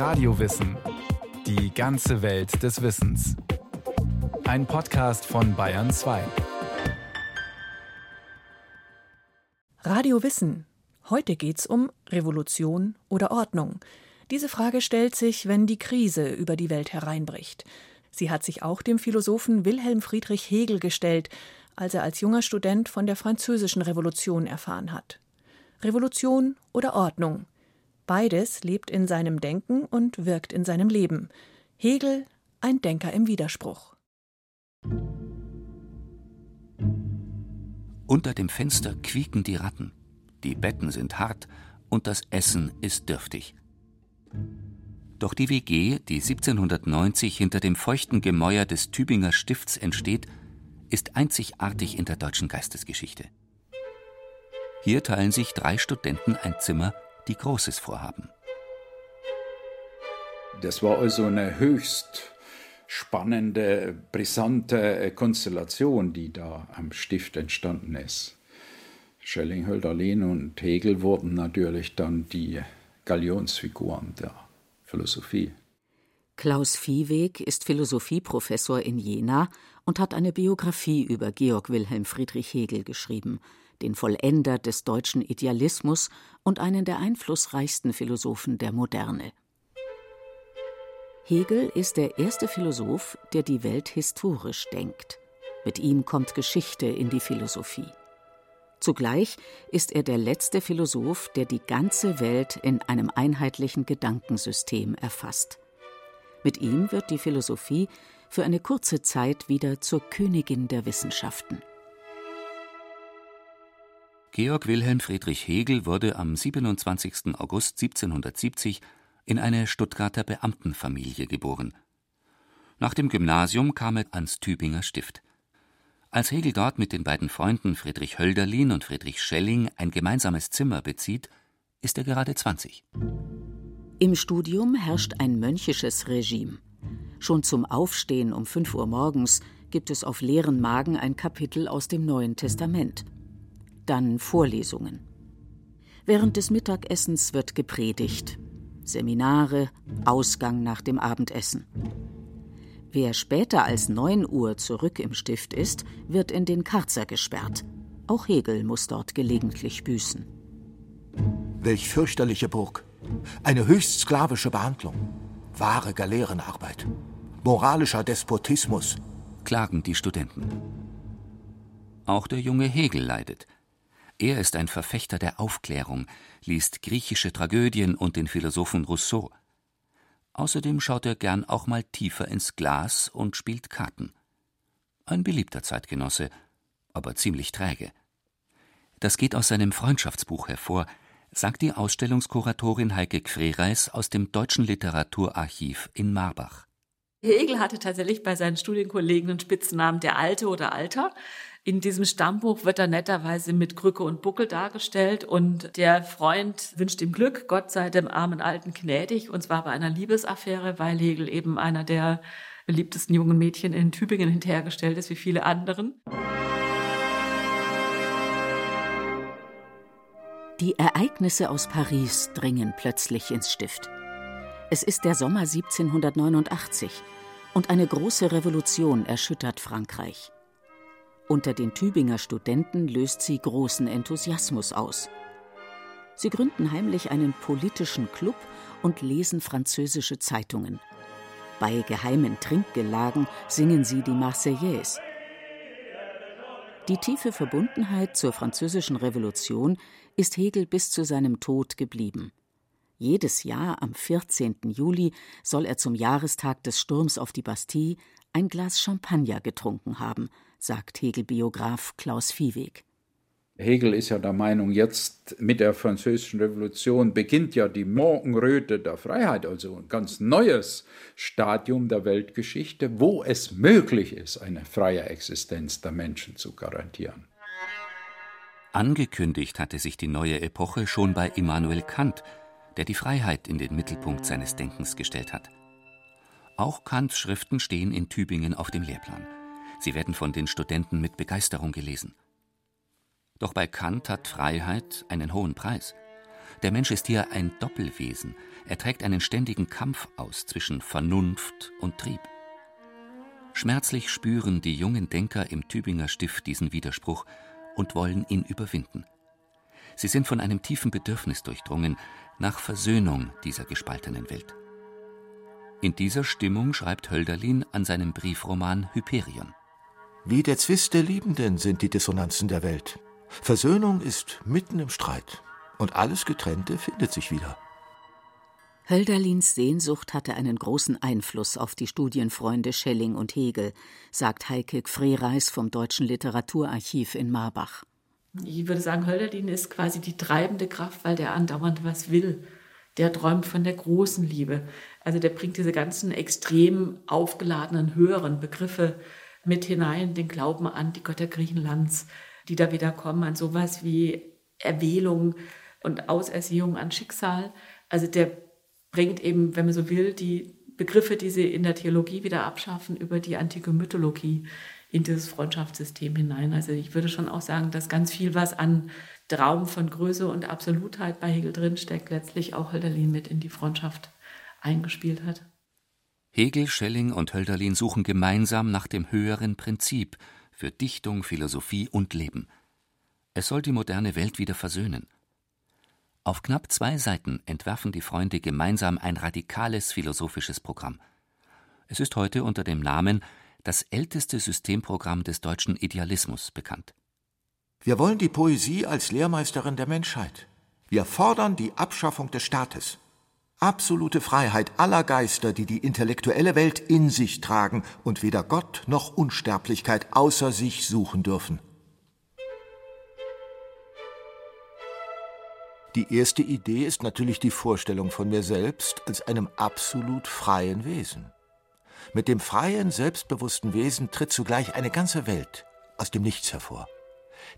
Radiowissen. Die ganze Welt des Wissens. Ein Podcast von Bayern 2. Radio Wissen. Heute geht's um Revolution oder Ordnung. Diese Frage stellt sich, wenn die Krise über die Welt hereinbricht. Sie hat sich auch dem Philosophen Wilhelm Friedrich Hegel gestellt, als er als junger Student von der Französischen Revolution erfahren hat. Revolution oder Ordnung. Beides lebt in seinem Denken und wirkt in seinem Leben. Hegel, ein Denker im Widerspruch. Unter dem Fenster quieken die Ratten, die Betten sind hart und das Essen ist dürftig. Doch die WG, die 1790 hinter dem feuchten Gemäuer des Tübinger Stifts entsteht, ist einzigartig in der deutschen Geistesgeschichte. Hier teilen sich drei Studenten ein Zimmer, die Großes vorhaben. Das war also eine höchst spannende, brisante Konstellation, die da am Stift entstanden ist. Schelling, Hölderlin und Hegel wurden natürlich dann die Galionsfiguren der Philosophie. Klaus Viehweg ist Philosophieprofessor in Jena und hat eine Biografie über Georg Wilhelm Friedrich Hegel geschrieben, den Vollender des deutschen Idealismus und einen der einflussreichsten Philosophen der Moderne. Hegel ist der erste Philosoph, der die Welt historisch denkt. Mit ihm kommt Geschichte in die Philosophie. Zugleich ist er der letzte Philosoph, der die ganze Welt in einem einheitlichen Gedankensystem erfasst. Mit ihm wird die Philosophie für eine kurze Zeit wieder zur Königin der Wissenschaften. Georg Wilhelm Friedrich Hegel wurde am 27. August 1770 in eine Stuttgarter Beamtenfamilie geboren. Nach dem Gymnasium kam er ans Tübinger Stift. Als Hegel dort mit den beiden Freunden Friedrich Hölderlin und Friedrich Schelling ein gemeinsames Zimmer bezieht, ist er gerade 20. Im Studium herrscht ein mönchisches Regime. Schon zum Aufstehen um 5 Uhr morgens gibt es auf leeren Magen ein Kapitel aus dem Neuen Testament. Dann Vorlesungen. Während des Mittagessens wird gepredigt. Seminare, Ausgang nach dem Abendessen. Wer später als 9 Uhr zurück im Stift ist, wird in den Karzer gesperrt. Auch Hegel muss dort gelegentlich büßen. Welch fürchterliche Burg. Eine höchst sklavische Behandlung. Wahre Galeerenarbeit. Moralischer Despotismus. Klagen die Studenten. Auch der junge Hegel leidet. Er ist ein Verfechter der Aufklärung, liest griechische Tragödien und den Philosophen Rousseau. Außerdem schaut er gern auch mal tiefer ins Glas und spielt Karten. Ein beliebter Zeitgenosse, aber ziemlich träge. Das geht aus seinem Freundschaftsbuch hervor, sagt die Ausstellungskuratorin Heike Krereis aus dem Deutschen Literaturarchiv in Marbach. Hegel hatte tatsächlich bei seinen Studienkollegen den Spitznamen der Alte oder Alter. In diesem Stammbuch wird er netterweise mit Krücke und Buckel dargestellt und der Freund wünscht ihm Glück, Gott sei dem armen Alten gnädig, und zwar bei einer Liebesaffäre, weil Hegel eben einer der beliebtesten jungen Mädchen in Tübingen hinterhergestellt ist, wie viele anderen. Die Ereignisse aus Paris dringen plötzlich ins Stift. Es ist der Sommer 1789 und eine große Revolution erschüttert Frankreich. Unter den Tübinger Studenten löst sie großen Enthusiasmus aus. Sie gründen heimlich einen politischen Club und lesen französische Zeitungen. Bei geheimen Trinkgelagen singen sie die Marseillaise. Die tiefe Verbundenheit zur französischen Revolution ist Hegel bis zu seinem Tod geblieben. Jedes Jahr am 14. Juli soll er zum Jahrestag des Sturms auf die Bastille ein Glas Champagner getrunken haben – sagt Hegel-Biograf Klaus Viehweg. Hegel ist ja der Meinung, jetzt mit der Französischen Revolution beginnt ja die Morgenröte der Freiheit, also ein ganz neues Stadium der Weltgeschichte, wo es möglich ist, eine freie Existenz der Menschen zu garantieren. Angekündigt hatte sich die neue Epoche schon bei Immanuel Kant, der die Freiheit in den Mittelpunkt seines Denkens gestellt hat. Auch Kants Schriften stehen in Tübingen auf dem Lehrplan. Sie werden von den Studenten mit Begeisterung gelesen. Doch bei Kant hat Freiheit einen hohen Preis. Der Mensch ist hier ein Doppelwesen. Er trägt einen ständigen Kampf aus zwischen Vernunft und Trieb. Schmerzlich spüren die jungen Denker im Tübinger Stift diesen Widerspruch und wollen ihn überwinden. Sie sind von einem tiefen Bedürfnis durchdrungen nach Versöhnung dieser gespaltenen Welt. In dieser Stimmung schreibt Hölderlin an seinem Briefroman Hyperion. Wie der Zwist der Liebenden sind die Dissonanzen der Welt. Versöhnung ist mitten im Streit und alles Getrennte findet sich wieder. Hölderlins Sehnsucht hatte einen großen Einfluss auf die Studienfreunde Schelling und Hegel, sagt Heike Gfrereis vom Deutschen Literaturarchiv in Marbach. Ich würde sagen, Hölderlin ist quasi die treibende Kraft, weil der andauernd was will. Der träumt von der großen Liebe. Also der bringt diese ganzen extrem aufgeladenen höheren Begriffe mit hinein, den Glauben an die Götter Griechenlands, die da wieder kommen, an sowas wie Erwählung und Ausersehung an Schicksal. Also der bringt eben, wenn man so will, die Begriffe, die sie in der Theologie wieder abschaffen, über die antike Mythologie in dieses Freundschaftssystem hinein. Also ich würde schon auch sagen, dass ganz viel, was an Traum von Größe und Absolutheit bei Hegel drinsteckt, letztlich auch Hölderlin mit in die Freundschaft eingespielt hat. Hegel, Schelling und Hölderlin suchen gemeinsam nach dem höheren Prinzip für Dichtung, Philosophie und Leben. Es soll die moderne Welt wieder versöhnen. Auf knapp zwei Seiten entwerfen die Freunde gemeinsam ein radikales philosophisches Programm. Es ist heute unter dem Namen das älteste Systemprogramm des deutschen Idealismus bekannt. Wir wollen die Poesie als Lehrmeisterin der Menschheit. Wir fordern die Abschaffung des Staates. Absolute Freiheit aller Geister, die die intellektuelle Welt in sich tragen und weder Gott noch Unsterblichkeit außer sich suchen dürfen. Die erste Idee ist natürlich die Vorstellung von mir selbst als einem absolut freien Wesen. Mit dem freien, selbstbewussten Wesen tritt zugleich eine ganze Welt aus dem Nichts hervor.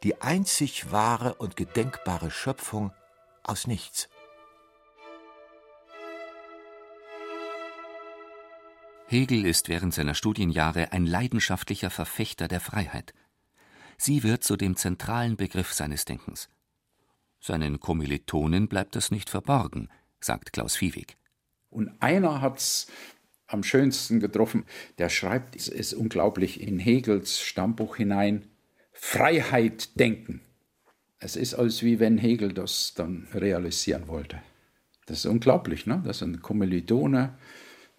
Die einzig wahre und gedenkbare Schöpfung aus nichts. Hegel ist während seiner Studienjahre ein leidenschaftlicher Verfechter der Freiheit. Sie wird zu dem zentralen Begriff seines Denkens. Seinen Kommilitonen bleibt das nicht verborgen, sagt Klaus Viehweg. Und einer hat's am schönsten getroffen. Der schreibt, es ist unglaublich in Hegels Stammbuch hinein, Freiheit denken. Es ist, als wie wenn Hegel das dann realisieren wollte. Das ist unglaublich, ne? dass ein Kommilitone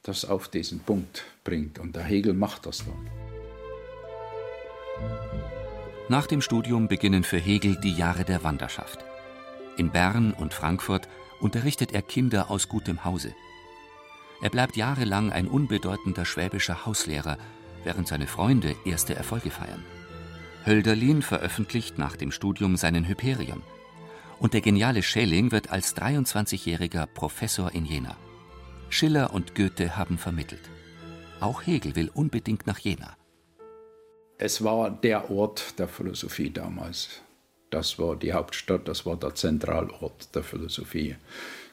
das auf diesen Punkt bringt. Und der Hegel macht das dann. Nach dem Studium beginnen für Hegel die Jahre der Wanderschaft. In Bern und Frankfurt unterrichtet er Kinder aus gutem Hause. Er bleibt jahrelang ein unbedeutender schwäbischer Hauslehrer, während seine Freunde erste Erfolge feiern. Hölderlin veröffentlicht nach dem Studium seinen Hyperion. Und der geniale Schelling wird als 23-jähriger Professor in Jena. Schiller und Goethe haben vermittelt. Auch Hegel will unbedingt nach Jena. Es war der Ort der Philosophie damals. Das war die Hauptstadt, das war der Zentralort der Philosophie.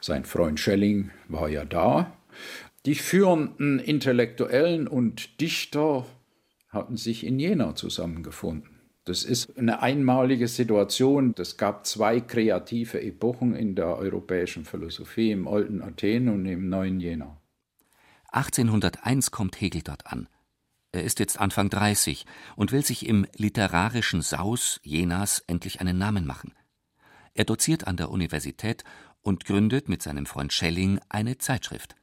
Sein Freund Schelling war ja da. Die führenden Intellektuellen und Dichter hatten sich in Jena zusammengefunden. Das ist eine einmalige Situation. Es gab zwei kreative Epochen in der europäischen Philosophie, im alten Athen und im neuen Jena. 1801 kommt Hegel dort an. Er ist jetzt Anfang 30 und will sich im literarischen Saus Jenas endlich einen Namen machen. Er doziert an der Universität und gründet mit seinem Freund Schelling eine Zeitschrift.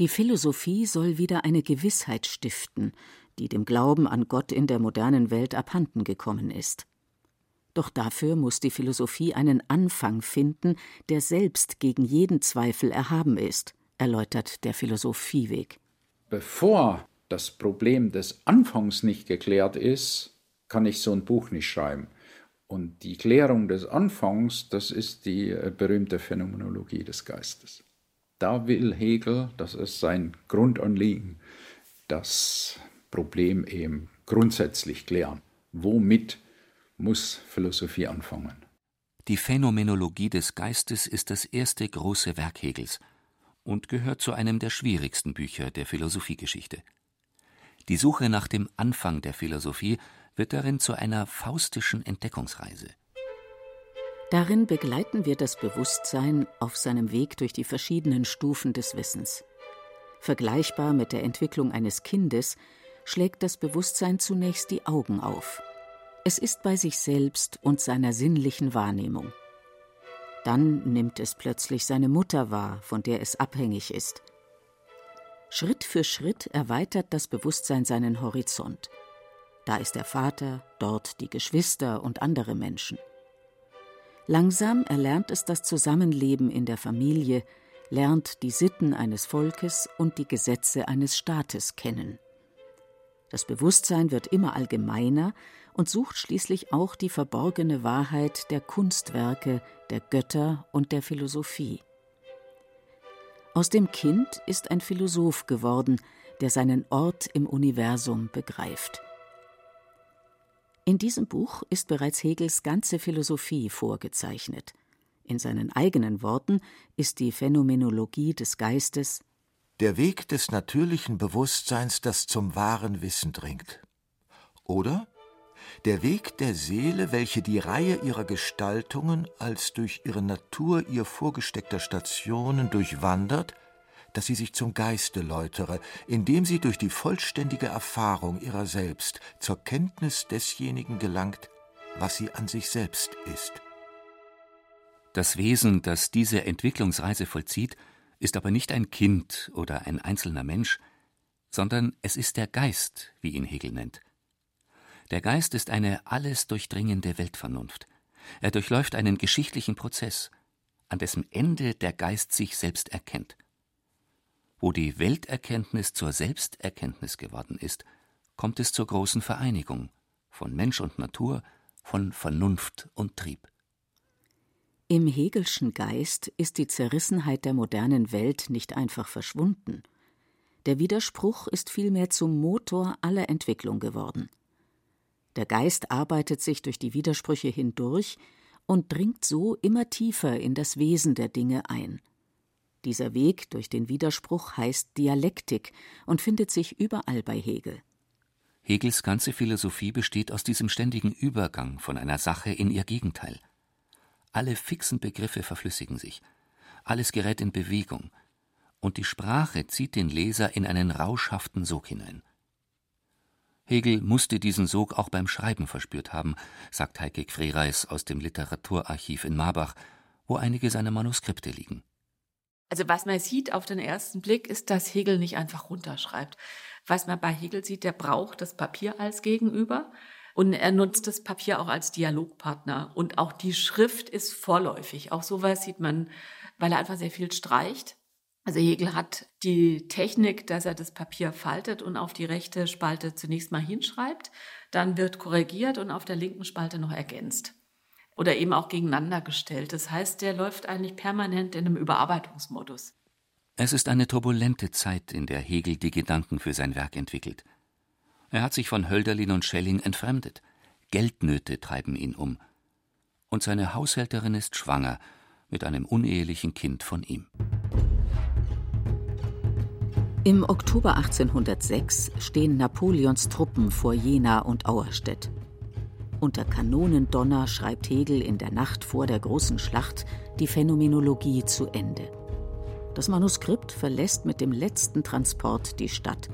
Die Philosophie soll wieder eine Gewissheit stiften, die dem Glauben an Gott in der modernen Welt abhanden gekommen ist. Doch dafür muss die Philosophie einen Anfang finden, der selbst gegen jeden Zweifel erhaben ist, erläutert der Philosophieweg. Bevor das Problem des Anfangs nicht geklärt ist, kann ich so ein Buch nicht schreiben. Und die Klärung des Anfangs, das ist die äh, berühmte Phänomenologie des Geistes. Da will Hegel, das ist sein Grundanliegen, das Problem eben grundsätzlich klären. Womit muss Philosophie anfangen? Die Phänomenologie des Geistes ist das erste große Werk Hegels und gehört zu einem der schwierigsten Bücher der Philosophiegeschichte. Die Suche nach dem Anfang der Philosophie wird darin zu einer faustischen Entdeckungsreise. Darin begleiten wir das Bewusstsein auf seinem Weg durch die verschiedenen Stufen des Wissens. Vergleichbar mit der Entwicklung eines Kindes schlägt das Bewusstsein zunächst die Augen auf. Es ist bei sich selbst und seiner sinnlichen Wahrnehmung. Dann nimmt es plötzlich seine Mutter wahr, von der es abhängig ist. Schritt für Schritt erweitert das Bewusstsein seinen Horizont. Da ist der Vater, dort die Geschwister und andere Menschen. Langsam erlernt es das Zusammenleben in der Familie, lernt die Sitten eines Volkes und die Gesetze eines Staates kennen. Das Bewusstsein wird immer allgemeiner und sucht schließlich auch die verborgene Wahrheit der Kunstwerke, der Götter und der Philosophie. Aus dem Kind ist ein Philosoph geworden, der seinen Ort im Universum begreift. In diesem Buch ist bereits Hegels ganze Philosophie vorgezeichnet. In seinen eigenen Worten ist die Phänomenologie des Geistes der Weg des natürlichen Bewusstseins, das zum wahren Wissen dringt. Oder der Weg der Seele, welche die Reihe ihrer Gestaltungen als durch ihre Natur ihr vorgesteckter Stationen durchwandert, dass sie sich zum Geiste läutere, indem sie durch die vollständige Erfahrung ihrer selbst zur Kenntnis desjenigen gelangt, was sie an sich selbst ist. Das Wesen, das diese Entwicklungsreise vollzieht, ist aber nicht ein Kind oder ein einzelner Mensch, sondern es ist der Geist, wie ihn Hegel nennt. Der Geist ist eine alles durchdringende Weltvernunft. Er durchläuft einen geschichtlichen Prozess, an dessen Ende der Geist sich selbst erkennt. Wo die Welterkenntnis zur Selbsterkenntnis geworden ist, kommt es zur großen Vereinigung von Mensch und Natur, von Vernunft und Trieb. Im Hegelschen Geist ist die Zerrissenheit der modernen Welt nicht einfach verschwunden. Der Widerspruch ist vielmehr zum Motor aller Entwicklung geworden. Der Geist arbeitet sich durch die Widersprüche hindurch und dringt so immer tiefer in das Wesen der Dinge ein. Dieser Weg durch den Widerspruch heißt Dialektik und findet sich überall bei Hegel. Hegels ganze Philosophie besteht aus diesem ständigen Übergang von einer Sache in ihr Gegenteil. Alle fixen Begriffe verflüssigen sich, alles gerät in Bewegung, und die Sprache zieht den Leser in einen rauschhaften Sog hinein. Hegel musste diesen Sog auch beim Schreiben verspürt haben, sagt Heike Frereis aus dem Literaturarchiv in Marbach, wo einige seiner Manuskripte liegen. Also was man sieht auf den ersten Blick, ist, dass Hegel nicht einfach runterschreibt. Was man bei Hegel sieht, der braucht das Papier als Gegenüber. Und er nutzt das Papier auch als Dialogpartner. Und auch die Schrift ist vorläufig. Auch sowas sieht man, weil er einfach sehr viel streicht. Also Hegel hat die Technik, dass er das Papier faltet und auf die rechte Spalte zunächst mal hinschreibt. Dann wird korrigiert und auf der linken Spalte noch ergänzt. Oder eben auch gegeneinander gestellt. Das heißt, der läuft eigentlich permanent in einem Überarbeitungsmodus. Es ist eine turbulente Zeit, in der Hegel die Gedanken für sein Werk entwickelt. Er hat sich von Hölderlin und Schelling entfremdet. Geldnöte treiben ihn um. Und seine Haushälterin ist schwanger mit einem unehelichen Kind von ihm. Im Oktober 1806 stehen Napoleons Truppen vor Jena und Auerstedt. Unter Kanonendonner schreibt Hegel in der Nacht vor der großen Schlacht die Phänomenologie zu Ende. Das Manuskript verlässt mit dem letzten Transport die Stadt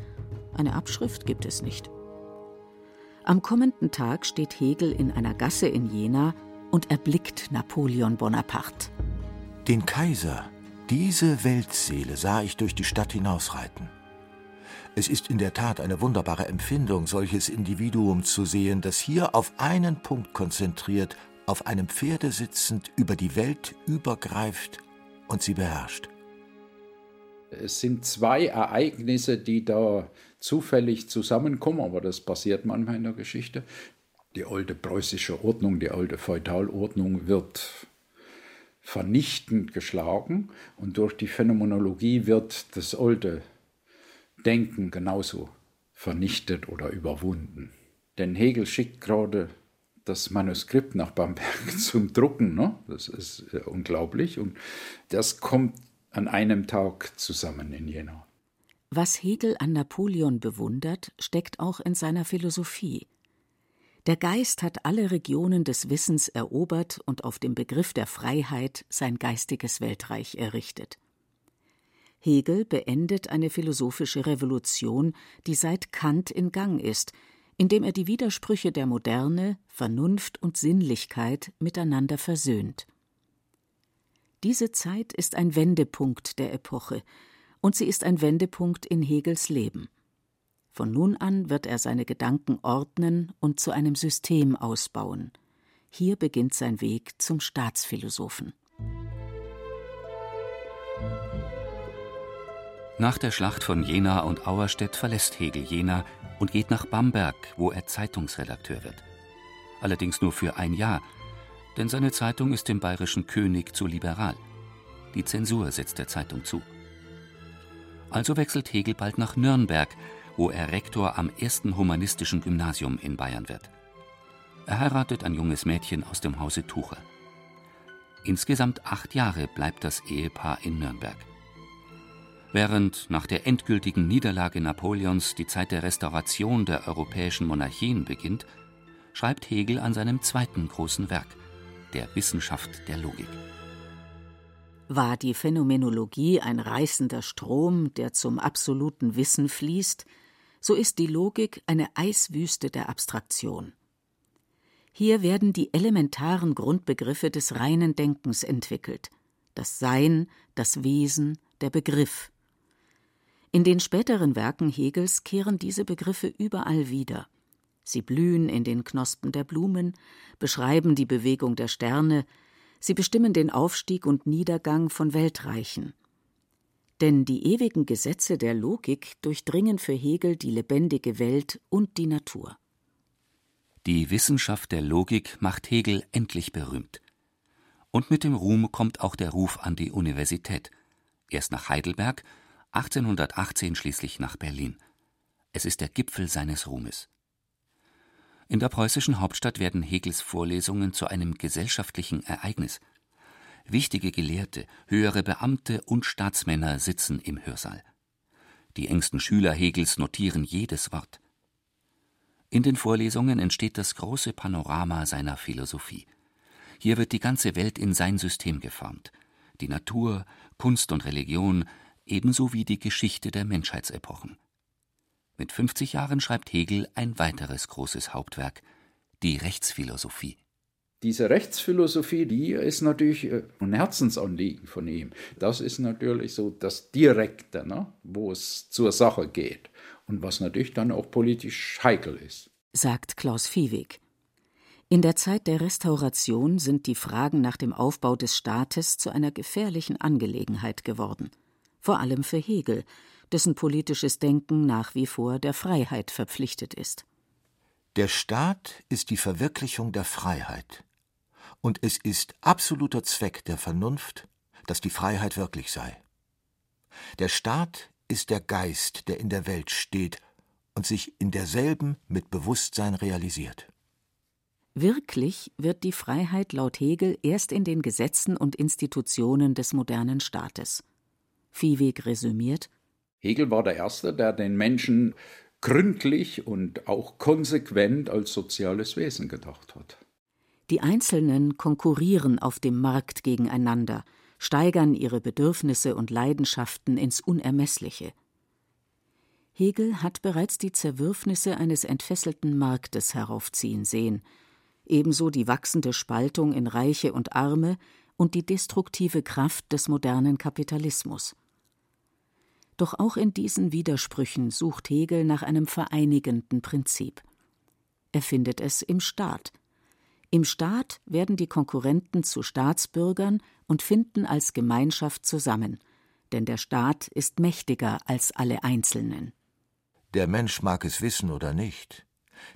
eine Abschrift gibt es nicht. Am kommenden Tag steht Hegel in einer Gasse in Jena und erblickt Napoleon Bonaparte. Den Kaiser, diese Weltseele sah ich durch die Stadt hinausreiten. Es ist in der Tat eine wunderbare Empfindung, solches Individuum zu sehen, das hier auf einen Punkt konzentriert, auf einem Pferde sitzend, über die Welt übergreift und sie beherrscht. Es sind zwei Ereignisse, die da zufällig zusammenkommen, aber das passiert manchmal in der Geschichte. Die alte preußische Ordnung, die alte Feudalordnung wird vernichtend geschlagen und durch die Phänomenologie wird das alte Denken genauso vernichtet oder überwunden. Denn Hegel schickt gerade das Manuskript nach Bamberg zum Drucken. Ne? Das ist unglaublich. Und das kommt an einem Tag zusammen in Jena. Was Hegel an Napoleon bewundert, steckt auch in seiner Philosophie. Der Geist hat alle Regionen des Wissens erobert und auf dem Begriff der Freiheit sein geistiges Weltreich errichtet. Hegel beendet eine philosophische Revolution, die seit Kant in Gang ist, indem er die Widersprüche der Moderne, Vernunft und Sinnlichkeit miteinander versöhnt. Diese Zeit ist ein Wendepunkt der Epoche, und sie ist ein Wendepunkt in Hegels Leben. Von nun an wird er seine Gedanken ordnen und zu einem System ausbauen. Hier beginnt sein Weg zum Staatsphilosophen. Nach der Schlacht von Jena und Auerstedt verlässt Hegel Jena und geht nach Bamberg, wo er Zeitungsredakteur wird. Allerdings nur für ein Jahr, denn seine Zeitung ist dem bayerischen König zu liberal. Die Zensur setzt der Zeitung zu. Also wechselt Hegel bald nach Nürnberg, wo er Rektor am ersten humanistischen Gymnasium in Bayern wird. Er heiratet ein junges Mädchen aus dem Hause Tucher. Insgesamt acht Jahre bleibt das Ehepaar in Nürnberg. Während nach der endgültigen Niederlage Napoleons die Zeit der Restauration der europäischen Monarchien beginnt, schreibt Hegel an seinem zweiten großen Werk, der Wissenschaft der Logik. War die Phänomenologie ein reißender Strom, der zum absoluten Wissen fließt, so ist die Logik eine Eiswüste der Abstraktion. Hier werden die elementaren Grundbegriffe des reinen Denkens entwickelt das Sein, das Wesen, der Begriff. In den späteren Werken Hegels kehren diese Begriffe überall wieder. Sie blühen in den Knospen der Blumen, beschreiben die Bewegung der Sterne, sie bestimmen den Aufstieg und Niedergang von Weltreichen. Denn die ewigen Gesetze der Logik durchdringen für Hegel die lebendige Welt und die Natur. Die Wissenschaft der Logik macht Hegel endlich berühmt. Und mit dem Ruhm kommt auch der Ruf an die Universität. Erst nach Heidelberg, 1818 schließlich nach Berlin. Es ist der Gipfel seines Ruhmes. In der preußischen Hauptstadt werden Hegels Vorlesungen zu einem gesellschaftlichen Ereignis. Wichtige Gelehrte, höhere Beamte und Staatsmänner sitzen im Hörsaal. Die engsten Schüler Hegels notieren jedes Wort. In den Vorlesungen entsteht das große Panorama seiner Philosophie. Hier wird die ganze Welt in sein System geformt. Die Natur, Kunst und Religion, ebenso wie die Geschichte der Menschheitsepochen. Mit 50 Jahren schreibt Hegel ein weiteres großes Hauptwerk, die Rechtsphilosophie. Diese Rechtsphilosophie, die ist natürlich äh, ein Herzensanliegen von ihm. Das ist natürlich so das Direkte, ne, wo es zur Sache geht und was natürlich dann auch politisch heikel ist. Sagt Klaus Viehweg. In der Zeit der Restauration sind die Fragen nach dem Aufbau des Staates zu einer gefährlichen Angelegenheit geworden. Vor allem für Hegel, dessen politisches Denken nach wie vor der Freiheit verpflichtet ist. Der Staat ist die Verwirklichung der Freiheit. Und es ist absoluter Zweck der Vernunft, dass die Freiheit wirklich sei. Der Staat ist der Geist, der in der Welt steht und sich in derselben mit Bewusstsein realisiert. Wirklich wird die Freiheit laut Hegel erst in den Gesetzen und Institutionen des modernen Staates. Viehweg resümiert Hegel war der Erste, der den Menschen gründlich und auch konsequent als soziales Wesen gedacht hat. Die Einzelnen konkurrieren auf dem Markt gegeneinander, steigern ihre Bedürfnisse und Leidenschaften ins Unermessliche. Hegel hat bereits die Zerwürfnisse eines entfesselten Marktes heraufziehen sehen, ebenso die wachsende Spaltung in Reiche und Arme und die destruktive Kraft des modernen Kapitalismus. Doch auch in diesen Widersprüchen sucht Hegel nach einem vereinigenden Prinzip. Er findet es im Staat – im Staat werden die Konkurrenten zu Staatsbürgern und finden als Gemeinschaft zusammen, denn der Staat ist mächtiger als alle Einzelnen. Der Mensch mag es wissen oder nicht.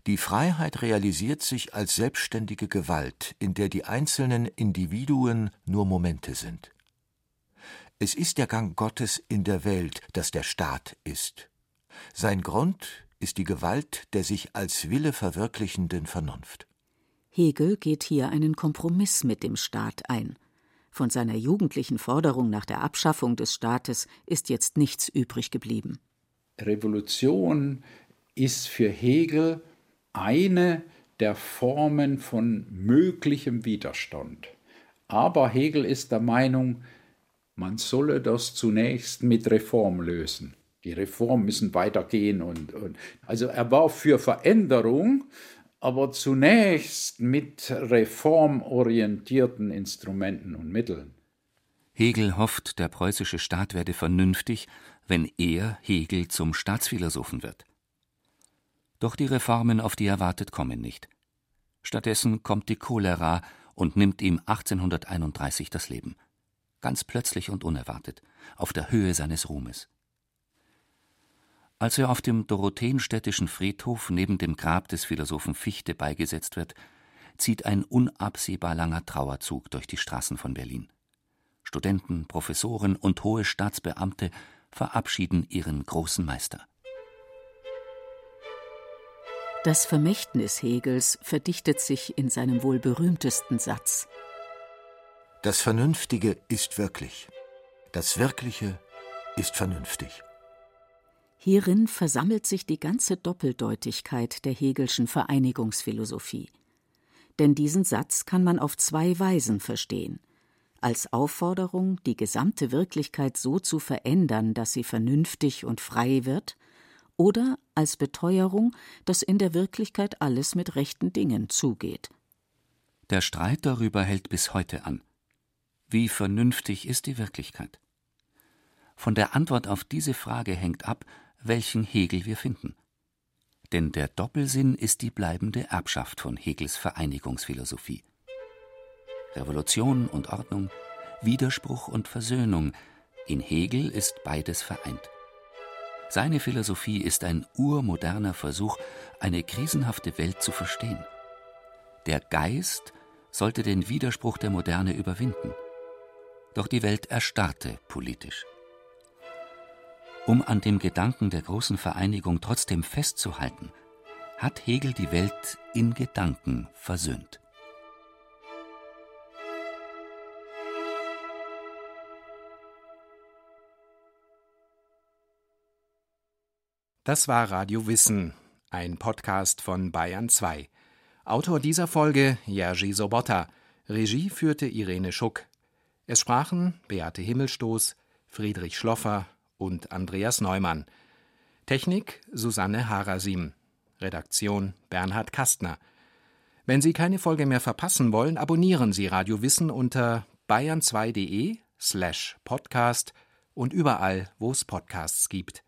Die Freiheit realisiert sich als selbstständige Gewalt, in der die einzelnen Individuen nur Momente sind. Es ist der Gang Gottes in der Welt, dass der Staat ist. Sein Grund ist die Gewalt der sich als Wille verwirklichenden Vernunft. Hegel geht hier einen Kompromiss mit dem Staat ein. Von seiner jugendlichen Forderung nach der Abschaffung des Staates ist jetzt nichts übrig geblieben. Revolution ist für Hegel eine der Formen von möglichem Widerstand. Aber Hegel ist der Meinung, man solle das zunächst mit Reform lösen. Die Reformen müssen weitergehen und, und also er war für Veränderung, aber zunächst mit reformorientierten Instrumenten und Mitteln. Hegel hofft, der preußische Staat werde vernünftig, wenn er, Hegel, zum Staatsphilosophen wird. Doch die Reformen, auf die er wartet, kommen nicht. Stattdessen kommt die Cholera und nimmt ihm 1831 das Leben. Ganz plötzlich und unerwartet, auf der Höhe seines Ruhmes. Als er auf dem Dorotheenstädtischen Friedhof neben dem Grab des Philosophen Fichte beigesetzt wird, zieht ein unabsehbar langer Trauerzug durch die Straßen von Berlin. Studenten, Professoren und hohe Staatsbeamte verabschieden ihren großen Meister. Das Vermächtnis Hegels verdichtet sich in seinem wohl berühmtesten Satz. Das Vernünftige ist wirklich. Das Wirkliche ist vernünftig. Hierin versammelt sich die ganze Doppeldeutigkeit der Hegelschen Vereinigungsphilosophie. Denn diesen Satz kann man auf zwei Weisen verstehen als Aufforderung, die gesamte Wirklichkeit so zu verändern, dass sie vernünftig und frei wird, oder als Beteuerung, dass in der Wirklichkeit alles mit rechten Dingen zugeht. Der Streit darüber hält bis heute an. Wie vernünftig ist die Wirklichkeit? Von der Antwort auf diese Frage hängt ab, welchen Hegel wir finden. Denn der Doppelsinn ist die bleibende Erbschaft von Hegels Vereinigungsphilosophie. Revolution und Ordnung, Widerspruch und Versöhnung, in Hegel ist beides vereint. Seine Philosophie ist ein urmoderner Versuch, eine krisenhafte Welt zu verstehen. Der Geist sollte den Widerspruch der Moderne überwinden. Doch die Welt erstarrte politisch. Um an dem Gedanken der großen Vereinigung trotzdem festzuhalten, hat Hegel die Welt in Gedanken versöhnt. Das war Radio Wissen, ein Podcast von Bayern 2. Autor dieser Folge Jerzy Sobotta. Regie führte Irene Schuck. Es sprachen Beate Himmelstoß, Friedrich Schloffer und Andreas Neumann. Technik Susanne Harasim. Redaktion Bernhard Kastner. Wenn Sie keine Folge mehr verpassen wollen, abonnieren Sie Radio Wissen unter bayern2.de slash podcast und überall, wo es Podcasts gibt.